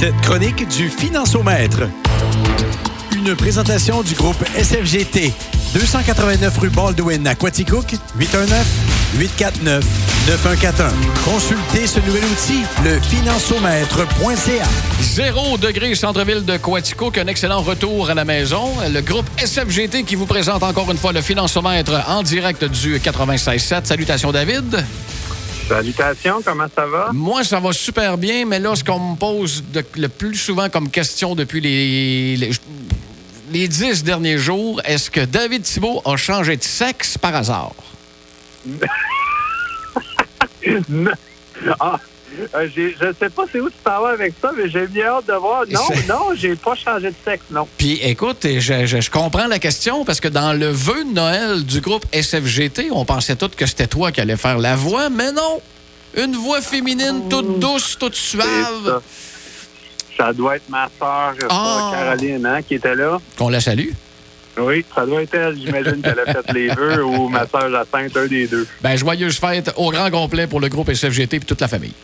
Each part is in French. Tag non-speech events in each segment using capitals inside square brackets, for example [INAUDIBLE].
Cette chronique du Financiomètre. Une présentation du groupe SFGT. 289 rue Baldwin à Quaticook, 819-849-9141. Consultez ce nouvel outil, le financiomètre.ca. Zéro degré centre-ville de Quaticook, un excellent retour à la maison. Le groupe SFGT qui vous présente encore une fois le financiomètre en direct du 96.7. Salutations, David. Salutations, comment ça va? Moi, ça va super bien, mais là, ce qu'on me pose de- le plus souvent comme question depuis les, les, les dix derniers jours, est-ce que David Thibault a changé de sexe par hasard? [LAUGHS] Non. Ah, euh, je sais pas c'est où tu t'en vas avec ça, mais j'ai bien hâte de voir. Non, [LAUGHS] non, j'ai pas changé de sexe, non. Puis écoute, je, je- je comprends la question parce que dans le vœu de Noël du groupe SFGT, on pensait tous que c'était toi qui allais faire la voix, mais non! Une voix féminine toute douce, toute suave. ça. Ça doit être ma soeur, Ah. Caroline, hein, qui était là. Qu'on la salue. Oui, ça doit être elle. J'imagine qu'elle a fait les vœux ou ma soeur Jacinthe, un des deux. Ben, joyeuse fête au grand complet pour le groupe SFGT et toute la famille.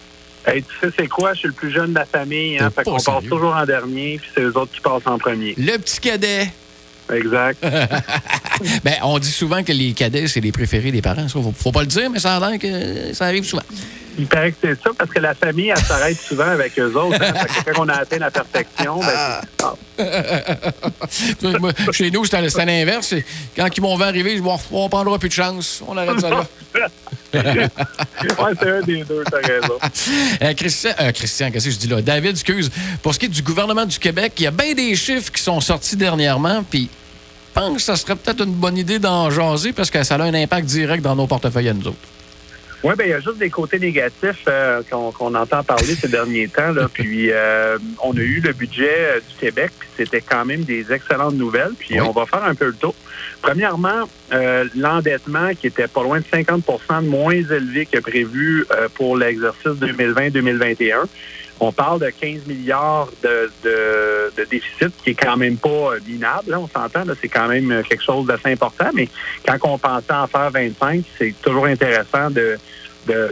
Hey, tu sais, c'est quoi? Je suis le plus jeune de la famille, hein, fait qu'on passe toujours en dernier, puis c'est eux autres qui passent en premier. Le petit cadet. Exact. [LAUGHS] Ben, on dit souvent que les cadets, c'est les préférés des parents. Ça, faut, faut pas le dire, mais ça a l'air que ça arrive souvent. Il paraît que c'est ça, parce que la famille, elle s'arrête souvent avec eux autres. hein. Que quand on a atteint la perfection, ben, c'est- ah. [LAUGHS] Moi, Chez nous, c'était l'inverse. Quand ils m'ont vu arriver, je dis, bon, on prendra plus de chance. On arrête ça là. [LAUGHS] ouais, c'est un des deux, t'as raison. [LAUGHS] Euh, Christian, euh, Christian, qu'est-ce que je dis là? David, excuse. Pour ce qui est du gouvernement du Québec, il y a bien des chiffres qui sont sortis dernièrement, puis je pense que ça serait peut-être une bonne idée d'en jaser parce que ça a un impact direct dans nos portefeuilles à nous autres. Oui, ben il y a juste des côtés négatifs euh, qu'on entend parler ces derniers temps. Là. Puis euh, on a eu le budget euh, du Québec, puis c'était quand même des excellentes nouvelles. Puis Oui. on va faire un peu le tour. Premièrement, euh, l'endettement qui était pas loin de 50 de moins élevé que prévu euh, pour l'exercice 2020-2021. On parle de 15 milliards de, de, de déficit, qui est quand même pas minable. là, on s'entend, là, c'est quand même quelque chose d'assez important. Mais quand on pensait en faire 25, c'est toujours intéressant de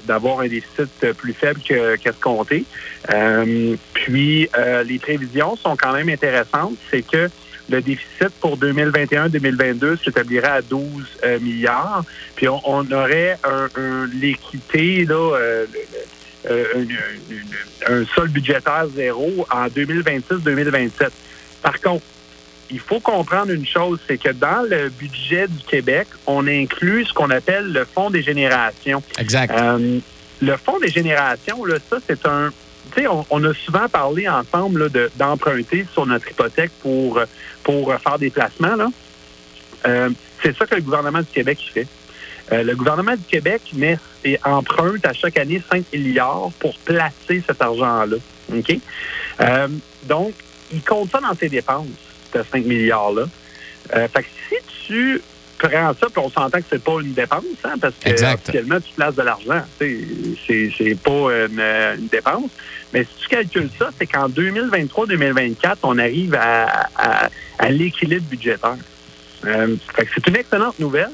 d'avoir un déficit euh, plus faible que qu'escompté. Euh, puis, euh, les prévisions sont quand même intéressantes. C'est que le déficit pour 2021-2022 s'établirait à 12 euh, milliards. Puis, on, aurait un, un- l'équité, une- un sol budgétaire zéro en 2026-2027. Par contre, il faut comprendre une chose, c'est que dans le budget du Québec, on inclut ce qu'on appelle le fonds des générations. Exact. Euh, le fonds des générations, là, ça, c'est un. Tu sais, on, on a souvent parlé ensemble de- d'emprunter sur notre hypothèque pour, pour faire des placements. Là. Euh, c'est ça que le gouvernement du Québec fait. Euh, le gouvernement du Québec met et emprunte à chaque année 5 milliards pour placer cet argent-là. OK? Euh, donc, il compte ça dans ses dépenses, 5 milliards-là. Euh, fait que si tu prends ça, puis on s'entend que c'est pas une dépense, hein, parce que Exact. officiellement, tu places de l'argent. C'est, c'est pas une, une dépense. Mais si tu calcules ça, c'est qu'en 2023-2024, on arrive à, à- à l'équilibre budgétaire. Euh, fait que c'est une excellente nouvelle.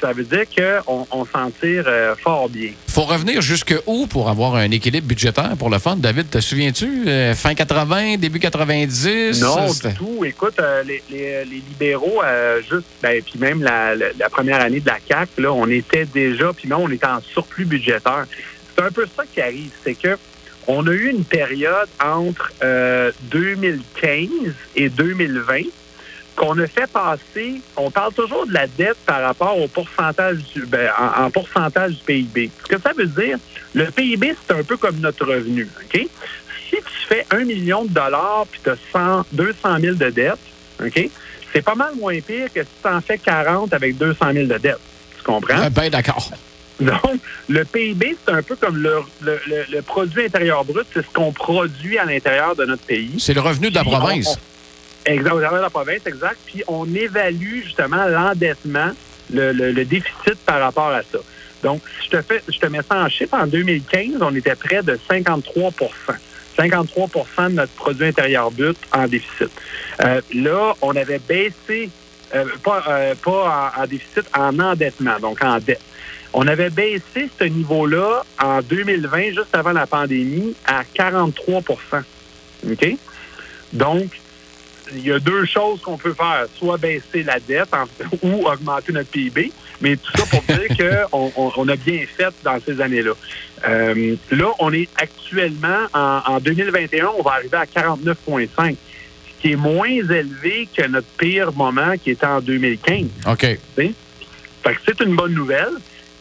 Ça veut dire qu'on on s'en tire euh, fort bien. faut revenir jusque où pour avoir un équilibre budgétaire pour le fond? David, te souviens-tu? Euh, fin 80, début 90? Non, du tout. Écoute, euh, les, les- les libéraux, juste, ben, puis même la, la- la première année de la CAC, là, on était déjà, puis même on était en surplus budgétaire. C'est un peu ça qui arrive, c'est que on a eu une période entre euh, 2015 et 2020 qu'on a fait passer. On parle toujours de la dette par rapport au pourcentage du, ben, en, en pourcentage du PIB. Ce que ça veut dire, le PIB, c'est un peu comme notre revenu, OK? si tu fais un million de dollars puis tu as 200 000 de dette, OK, c'est pas mal moins pire que si tu en fais 40 avec 200 000 de dette. Tu comprends? Ah, ben d'accord. Donc, le PIB, c'est un peu comme le, le- le- le produit intérieur brut, c'est ce qu'on produit à l'intérieur de notre pays. C'est le revenu de la province. Exact, au de la province, exact. Puis on évalue justement l'endettement, le, le- le déficit par rapport à ça. Donc, si je te fais, je te mets ça en chiffre, en 2015, on était près de 53% 53% de notre produit intérieur brut en déficit. Euh, là, on avait baissé, euh, pas, euh, pas en, en déficit, en endettement, donc en dette. On avait baissé ce niveau-là en 2020, juste avant la pandémie, à 43% OK? Donc, il y a deux choses qu'on peut faire. Soit baisser la dette [LAUGHS] ou augmenter notre PIB. Mais tout ça pour dire qu'on [LAUGHS] on, a bien fait dans ces années-là. Euh, là, on est actuellement, en, en 2021, on va arriver à 49,5 ce qui est moins élevé que notre pire moment qui était en 2015. OK. Fait que c'est une bonne nouvelle.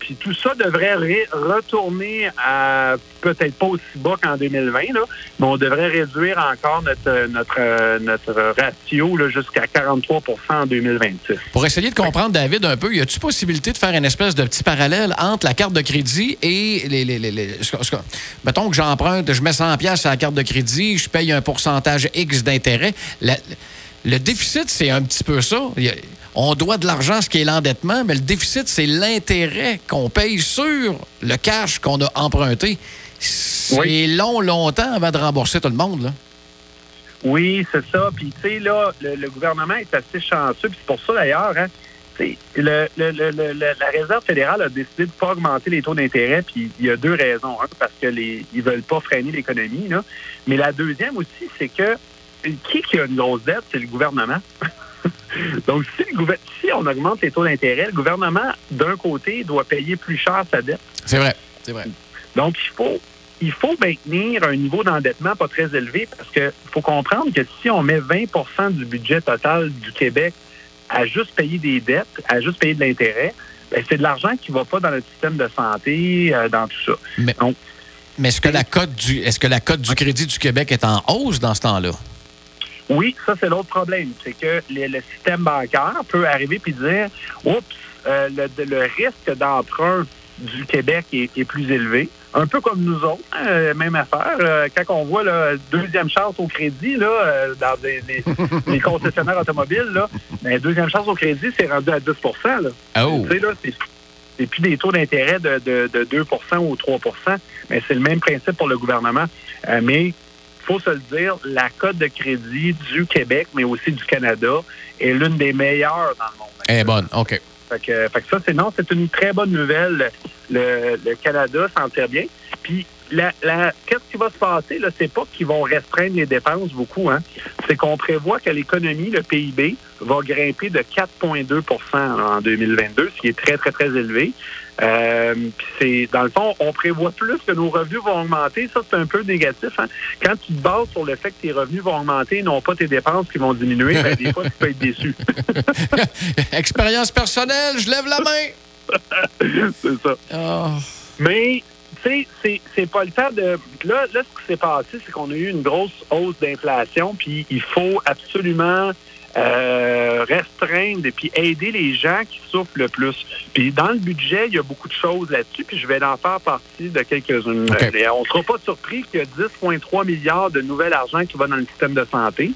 Puis tout ça devrait retourner à peut-être pas aussi bas qu'en 2020, là, mais on devrait réduire encore notre, notre, notre ratio jusqu'à 43% en 2026. Pour essayer de comprendre, David, un peu, y a-t-il possibilité de faire une espèce de petit parallèle entre la carte de crédit et les. les, les, mettons que j'emprunte, je mets 100 pièces à la carte de crédit, je paye un pourcentage X d'intérêt. Le déficit, c'est un petit peu ça on doit de l'argent, ce qui est l'endettement, mais le déficit, c'est l'intérêt qu'on paye sur le cash qu'on a emprunté. C'est long, longtemps avant de rembourser tout le monde. Là. Oui, c'est ça. Puis, tu sais, là, le, gouvernement est assez chanceux. Puis, c'est pour ça, d'ailleurs, hein, le, la Réserve fédérale a décidé de ne pas augmenter les taux d'intérêt. Puis, il y a deux raisons. Un, parce qu'ils ne veulent pas freiner l'économie. Mais la deuxième aussi, c'est que qui, qui a une grosse dette? C'est le gouvernement. Donc, si, si, on augmente les taux d'intérêt, le gouvernement, d'un côté, doit payer plus cher sa dette. C'est vrai, c'est vrai. Donc, il faut, il faut maintenir un niveau d'endettement pas très élevé parce qu'il faut comprendre que si on met 20% du budget total du Québec à juste payer des dettes, à juste payer de l'intérêt, ben, c'est de l'argent qui ne va pas dans le système de santé, euh, dans tout ça. Mais, mais est-ce que la cote du est-ce que la cote du crédit du Québec est en hausse dans ce temps-là? Oui, ça, c'est l'autre problème. C'est que le, système bancaire peut arriver et dire Oups, euh, le, risque d'emprunt du Québec est, plus élevé. Un peu comme nous autres, hein, même affaire. Euh, quand on voit la deuxième chance au crédit là, euh, dans les [LAUGHS] concessionnaires automobiles, là, ben, deuxième chance au crédit, c'est rendu à 10 là. Oh. Tu sais, là, c'est plus des taux d'intérêt de, de, 2% ou 3 mais c'est le même principe pour le gouvernement. mais faut se le dire, la cote de crédit du Québec, mais aussi du Canada, est l'une des meilleures dans le monde. Elle est bonne, OK. Fait que, ça, c'est non, c'est une très bonne nouvelle. Le, Canada s'en tire bien. Puis, la, qu'est-ce qui va se passer? Là, c'est pas qu'ils vont restreindre les dépenses beaucoup. Hein? C'est qu'on prévoit que l'économie, le PIB, va grimper de 4,2% en 2022, ce qui est très, très, très élevé. Euh, c'est dans le fond, on prévoit plus que nos revenus vont augmenter. Ça, c'est un peu négatif. Hein. Quand tu te bases sur le fait que tes revenus vont augmenter, non pas tes dépenses qui vont diminuer, ben, des fois, tu peux être déçu. [LAUGHS] Expérience personnelle, je lève la main. [LAUGHS] c'est ça. Oh. Mais tu sais, c'est pas le temps de. Là, là ce qui s'est passé, c'est qu'on a eu une grosse hausse d'inflation, puis il faut absolument euh, restreindre et puis aider les gens qui souffrent le plus. Puis dans le budget, il y a beaucoup de choses là-dessus, puis je vais en faire partie de quelques-unes. On ne sera pas surpris qu'il y a 10,3 milliards de nouvel argent qui va dans le système de santé.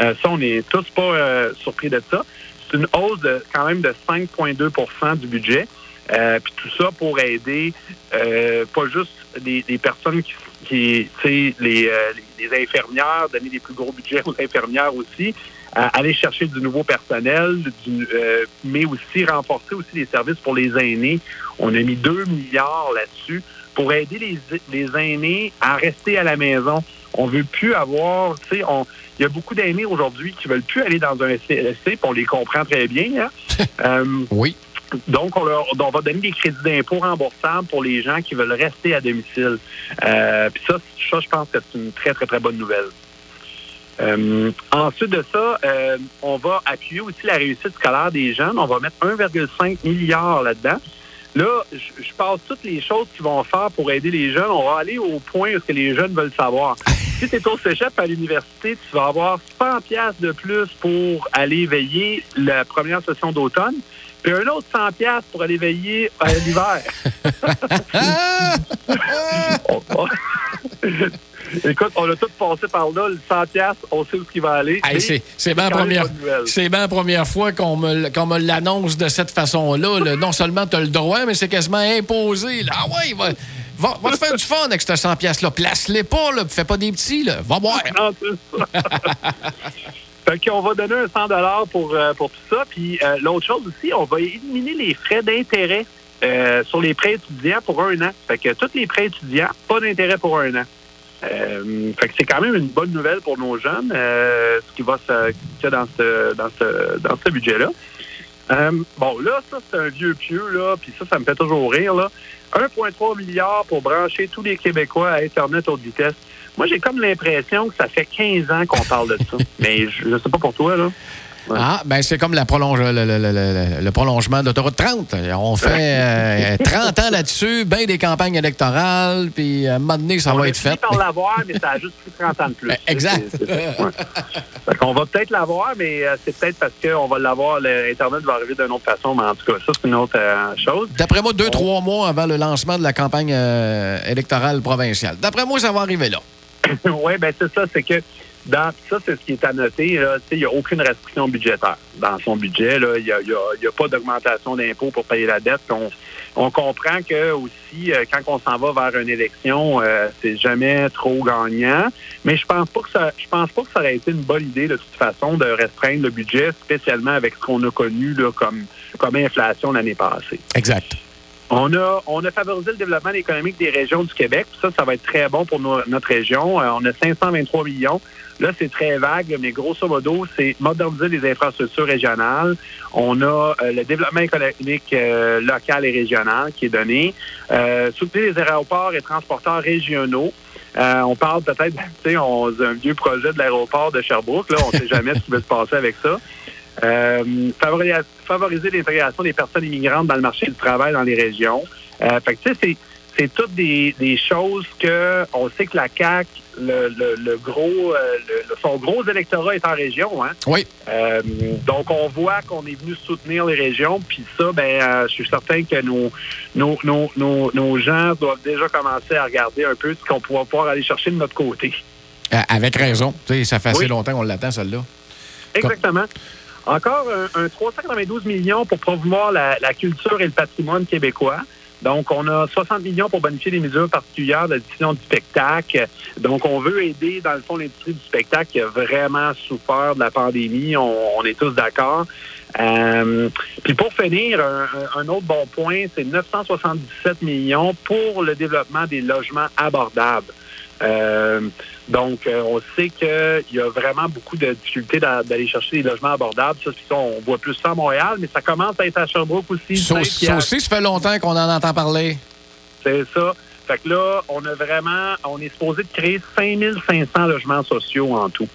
Euh, ça, on n'est tous pas euh, surpris de ça. C'est une hausse de quand même de 5,2% du budget. puis tout ça pour aider pas juste des, personnes qui, qui les, les infirmières, donner des plus gros budgets aux infirmières aussi, aller chercher du nouveau personnel, euh, mais aussi renforcer aussi les services pour les aînés. On a mis 2 milliards là-dessus pour aider les, les, aînés à rester à la maison. On veut plus avoir, tu sais, il y a beaucoup d'aînés aujourd'hui qui veulent plus aller dans un CLSC, puis on les comprend très bien. Hein? [LAUGHS] Euh, oui. Donc, on, leur, on, va donner des crédits d'impôt remboursables pour les gens qui veulent rester à domicile. Euh, puis ça, ça, je pense que c'est une très, très, très bonne nouvelle. Euh, ensuite de ça, euh, on va appuyer aussi la réussite scolaire des jeunes. On va mettre 1,5 milliard là-dedans. Là, je, passe toutes les choses qu'ils vont faire pour aider les jeunes. On va aller au point où ce que les jeunes veulent savoir. [LAUGHS] Si tu es au cégep à l'université, tu vas avoir 100 pièces de plus pour aller veiller la première session d'automne, puis un autre 100 pièces pour aller veiller à l'hiver. [LAUGHS] [LAUGHS] Écoute, on a tout passé par là. Le 100 on sait où il va aller. c'est bien première, la première fois qu'on me, me l'annonce de cette façon-là. Non seulement tu as le droit, mais c'est quasiment imposé. Ah ouais, va, va, va te faire du fun avec ce 100 là Place-les pas, là, fais pas des petits. Là. Va boire. [LAUGHS] [LAUGHS] Fait qu'on va donner un 100 pour, euh, pour tout ça. Puis euh, l'autre chose aussi, on va éliminer les frais d'intérêt euh, sur les prêts étudiants pour un an. Fait que tous les prêts étudiants, pas d'intérêt pour un an. Euh, fait que c'est quand même une bonne nouvelle pour nos jeunes, euh, ce qui va se qu'il y a dans ce dans ce dans ce budget-là. Euh, bon, là, ça, c'est un vieux pieux, là, puis ça, ça me fait toujours rire, là. 1,3 milliard pour brancher tous les Québécois à Internet haute vitesse. Moi, j'ai comme l'impression que ça fait 15 ans qu'on parle de ça. [LAUGHS] Mais je ne sais pas pour toi, là. Ouais. Ah, ben c'est comme la prolonge, le, le- le- le- prolongement d'autoroute 30. On fait euh, [LAUGHS] 30 ans là-dessus, bien des campagnes électorales, puis à un moment donné, ça On va être fait. par l'avoir, mais ça a juste pris 30 ans de plus. Ben, exact. Ouais. Fait qu'on va peut-être l'avoir, mais euh, c'est peut-être parce qu'on va l'avoir, le- Internet va arriver d'une autre façon, mais en tout cas, ça, c'est une autre euh, chose. D'après moi, deux, trois mois avant le lancement de la campagne euh, électorale provinciale. D'après moi, ça va arriver là. [LAUGHS] oui, ben c'est ça, c'est que dans ça, c'est ce qui est à noter. Il n'y a aucune restriction budgétaire dans son budget. Il n'y a, pas d'augmentation d'impôts pour payer la dette. On, on comprend que aussi, euh, quand on s'en va vers une élection, euh, c'est jamais trop gagnant. Mais je pense pas que ça je pense pas que ça aurait été une bonne idée de toute façon de restreindre le budget, spécialement avec ce qu'on a connu là, comme, comme inflation l'année passée. Exact. On a, favorisé le développement économique des régions du Québec. Ça, ça va être très bon pour no- notre région. Euh, on a 523 millions. Là, c'est très vague, mais grosso modo, c'est moderniser les infrastructures régionales. On a euh, le développement économique euh, local et régional qui est donné. Soutenir les aéroports et transporteurs régionaux. On parle peut-être, [LAUGHS] tu sais, un vieux projet de l'aéroport de Sherbrooke. Là, on ne sait jamais ce qui va se passer avec ça. Euh, favori- favoriser l'intégration des personnes immigrantes dans le marché du travail dans les régions. Euh, fait que, tu sais, c'est, toutes des, des choses que on sait que la CAC, le, le, le gros, euh, le- son gros électorat est en région. Hein? Oui. Euh, donc, on voit qu'on est venu soutenir les régions. Puis ça, ben, euh, je suis certain que nos, nos, nos, nos, nos gens doivent déjà commencer à regarder un peu ce qu'on pourra pouvoir aller chercher de notre côté. Euh, avec raison. Tu sais, ça fait assez longtemps qu'on l'attend, celle-là. Exactement. Encore un, un 392 millions pour promouvoir la, la culture et le patrimoine québécois. Donc, on a 60 millions pour bonifier les mesures particulières de diffusion du spectacle. Donc, on veut aider, dans le fond, l'industrie du spectacle qui a vraiment souffert de la pandémie. On, on est tous d'accord. Euh, puis pour finir, un- un autre bon point, c'est 977 millions pour le développement des logements abordables. Euh, donc, euh, on sait qu'il y a vraiment beaucoup de difficultés d'a- d'aller chercher des logements abordables. Ça, on voit plus ça à Montréal, mais ça commence à être à Sherbrooke aussi. Ça, aussi, ça fait longtemps qu'on en entend parler. C'est ça. Fait que là, on a vraiment, on est supposé de créer 5500 logements sociaux en tout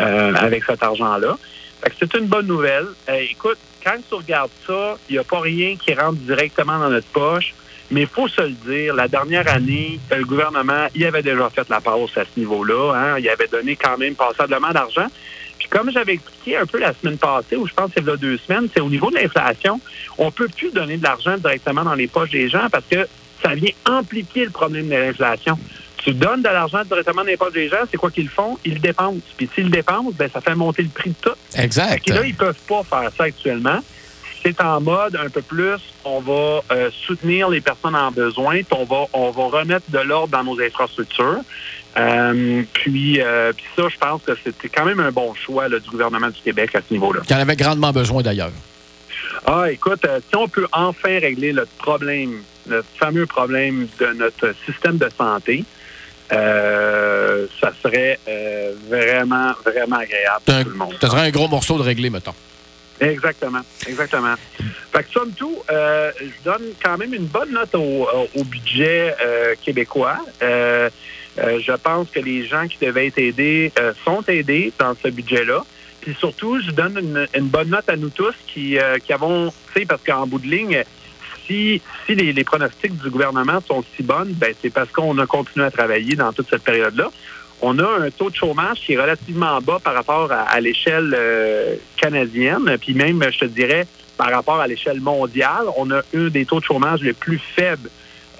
euh, avec cet argent-là. Fait que c'est une bonne nouvelle. Euh, écoute, quand tu regardes ça, il n'y a pas rien qui rentre directement dans notre poche. Mais il faut se le dire, la dernière année, le gouvernement, il avait déjà fait la pause à ce niveau-là. Hein? Il avait donné quand même passablement d'argent. Puis comme j'avais expliqué un peu la semaine passée, ou je pense que c'est a deux semaines, c'est au niveau de l'inflation, on peut plus donner de l'argent directement dans les poches des gens parce que ça vient amplifier le problème de l'inflation. Tu donnes de l'argent directement dans les poches des gens, c'est quoi qu'ils font? Ils le dépensent. Puis s'ils le dépensent, ben, ça fait monter le prix de tout. Exact. Et là, ils peuvent pas faire ça actuellement. C'est en mode un peu plus, on va euh, soutenir les personnes en besoin, puis on va, on va remettre de l'ordre dans nos infrastructures. Euh, puis, euh, puis ça, je pense que c'était quand même un bon choix là, du gouvernement du Québec à ce niveau-là. Qui en avait grandement besoin, d'ailleurs. Ah, écoute, euh, si on peut enfin régler le problème, le fameux problème de notre système de santé, ça serait vraiment, vraiment agréable pour tout le monde. Ça serait un gros morceau de réglé, mettons. Exactement, exactement. Fait que somme tout, euh, je donne quand même une bonne note au, au budget euh, québécois. Euh, euh, je pense que les gens qui devaient être aidés euh, sont aidés dans ce budget-là. Puis surtout, je donne une, une bonne note à nous tous qui, euh, qui avons, tu sais, parce qu'en bout de ligne, si, si les, les pronostics du gouvernement sont si bonnes, ben c'est parce qu'on a continué à travailler dans toute cette période-là. On a un taux de chômage qui est relativement bas par rapport à, l'échelle euh, canadienne, puis même, je te dirais, par rapport à l'échelle mondiale, on a un des taux de chômage les plus faibles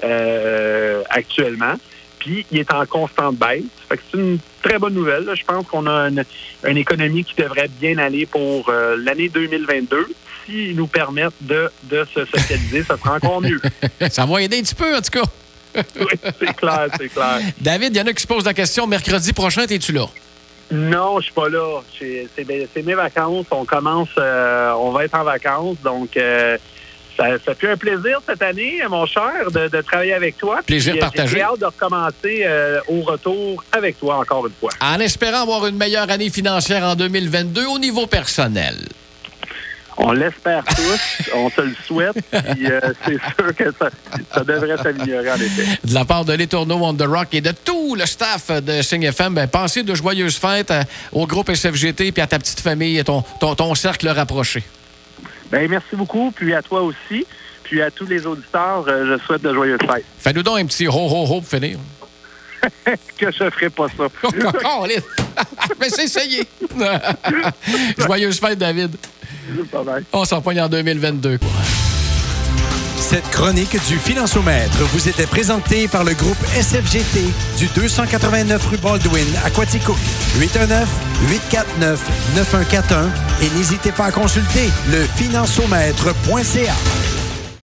euh, actuellement. Puis, il est en constante baisse. C'est une très bonne nouvelle. Je pense qu'on a une, économie qui devrait bien aller pour euh, l'année 2022. S'ils nous permettent de, de se socialiser, ça sera encore mieux. [LAUGHS] ça va aider un petit peu, en tout cas. [LAUGHS] oui, c'est clair, c'est clair. David, il y en a qui se posent la question. Mercredi prochain, es-tu là? Non, je suis pas là. C'est mes, vacances. On commence, euh, on va être en vacances. Donc, euh, Ça, ça fait un plaisir cette année, mon cher, de, de travailler avec toi. Plaisir Puis, euh, partagé. J'ai hâte de recommencer euh, au retour avec toi encore une fois. En espérant avoir une meilleure année financière en 2022 au niveau personnel. On l'espère tous, on se le souhaite, puis euh, c'est sûr que ça, ça devrait s'améliorer en effet. De la part de l'Etourneau on the Rock et de tout le staff de Sing FM, ben, passez de joyeuses fêtes à- au groupe SFGT puis à ta petite famille et ton, ton, ton cercle rapproché. Ben, merci beaucoup, puis à toi aussi, puis à tous les auditeurs, euh, je souhaite de joyeuses fêtes. Fais-nous donc un petit ho-ho-ho pour finir. [LAUGHS] Que je ferai pas ça. [LAUGHS] Câlisse. [LAUGHS] Mais c'est essayé. Joyeuse fête, David. Bye bye. On s'en pogne en 2022. quoi. Cette chronique du Financiomètre vous était présentée par le groupe SFGT du 289 rue Baldwin à Quaticook. 819-849-9141 et n'hésitez pas à consulter le financiomètre.ca.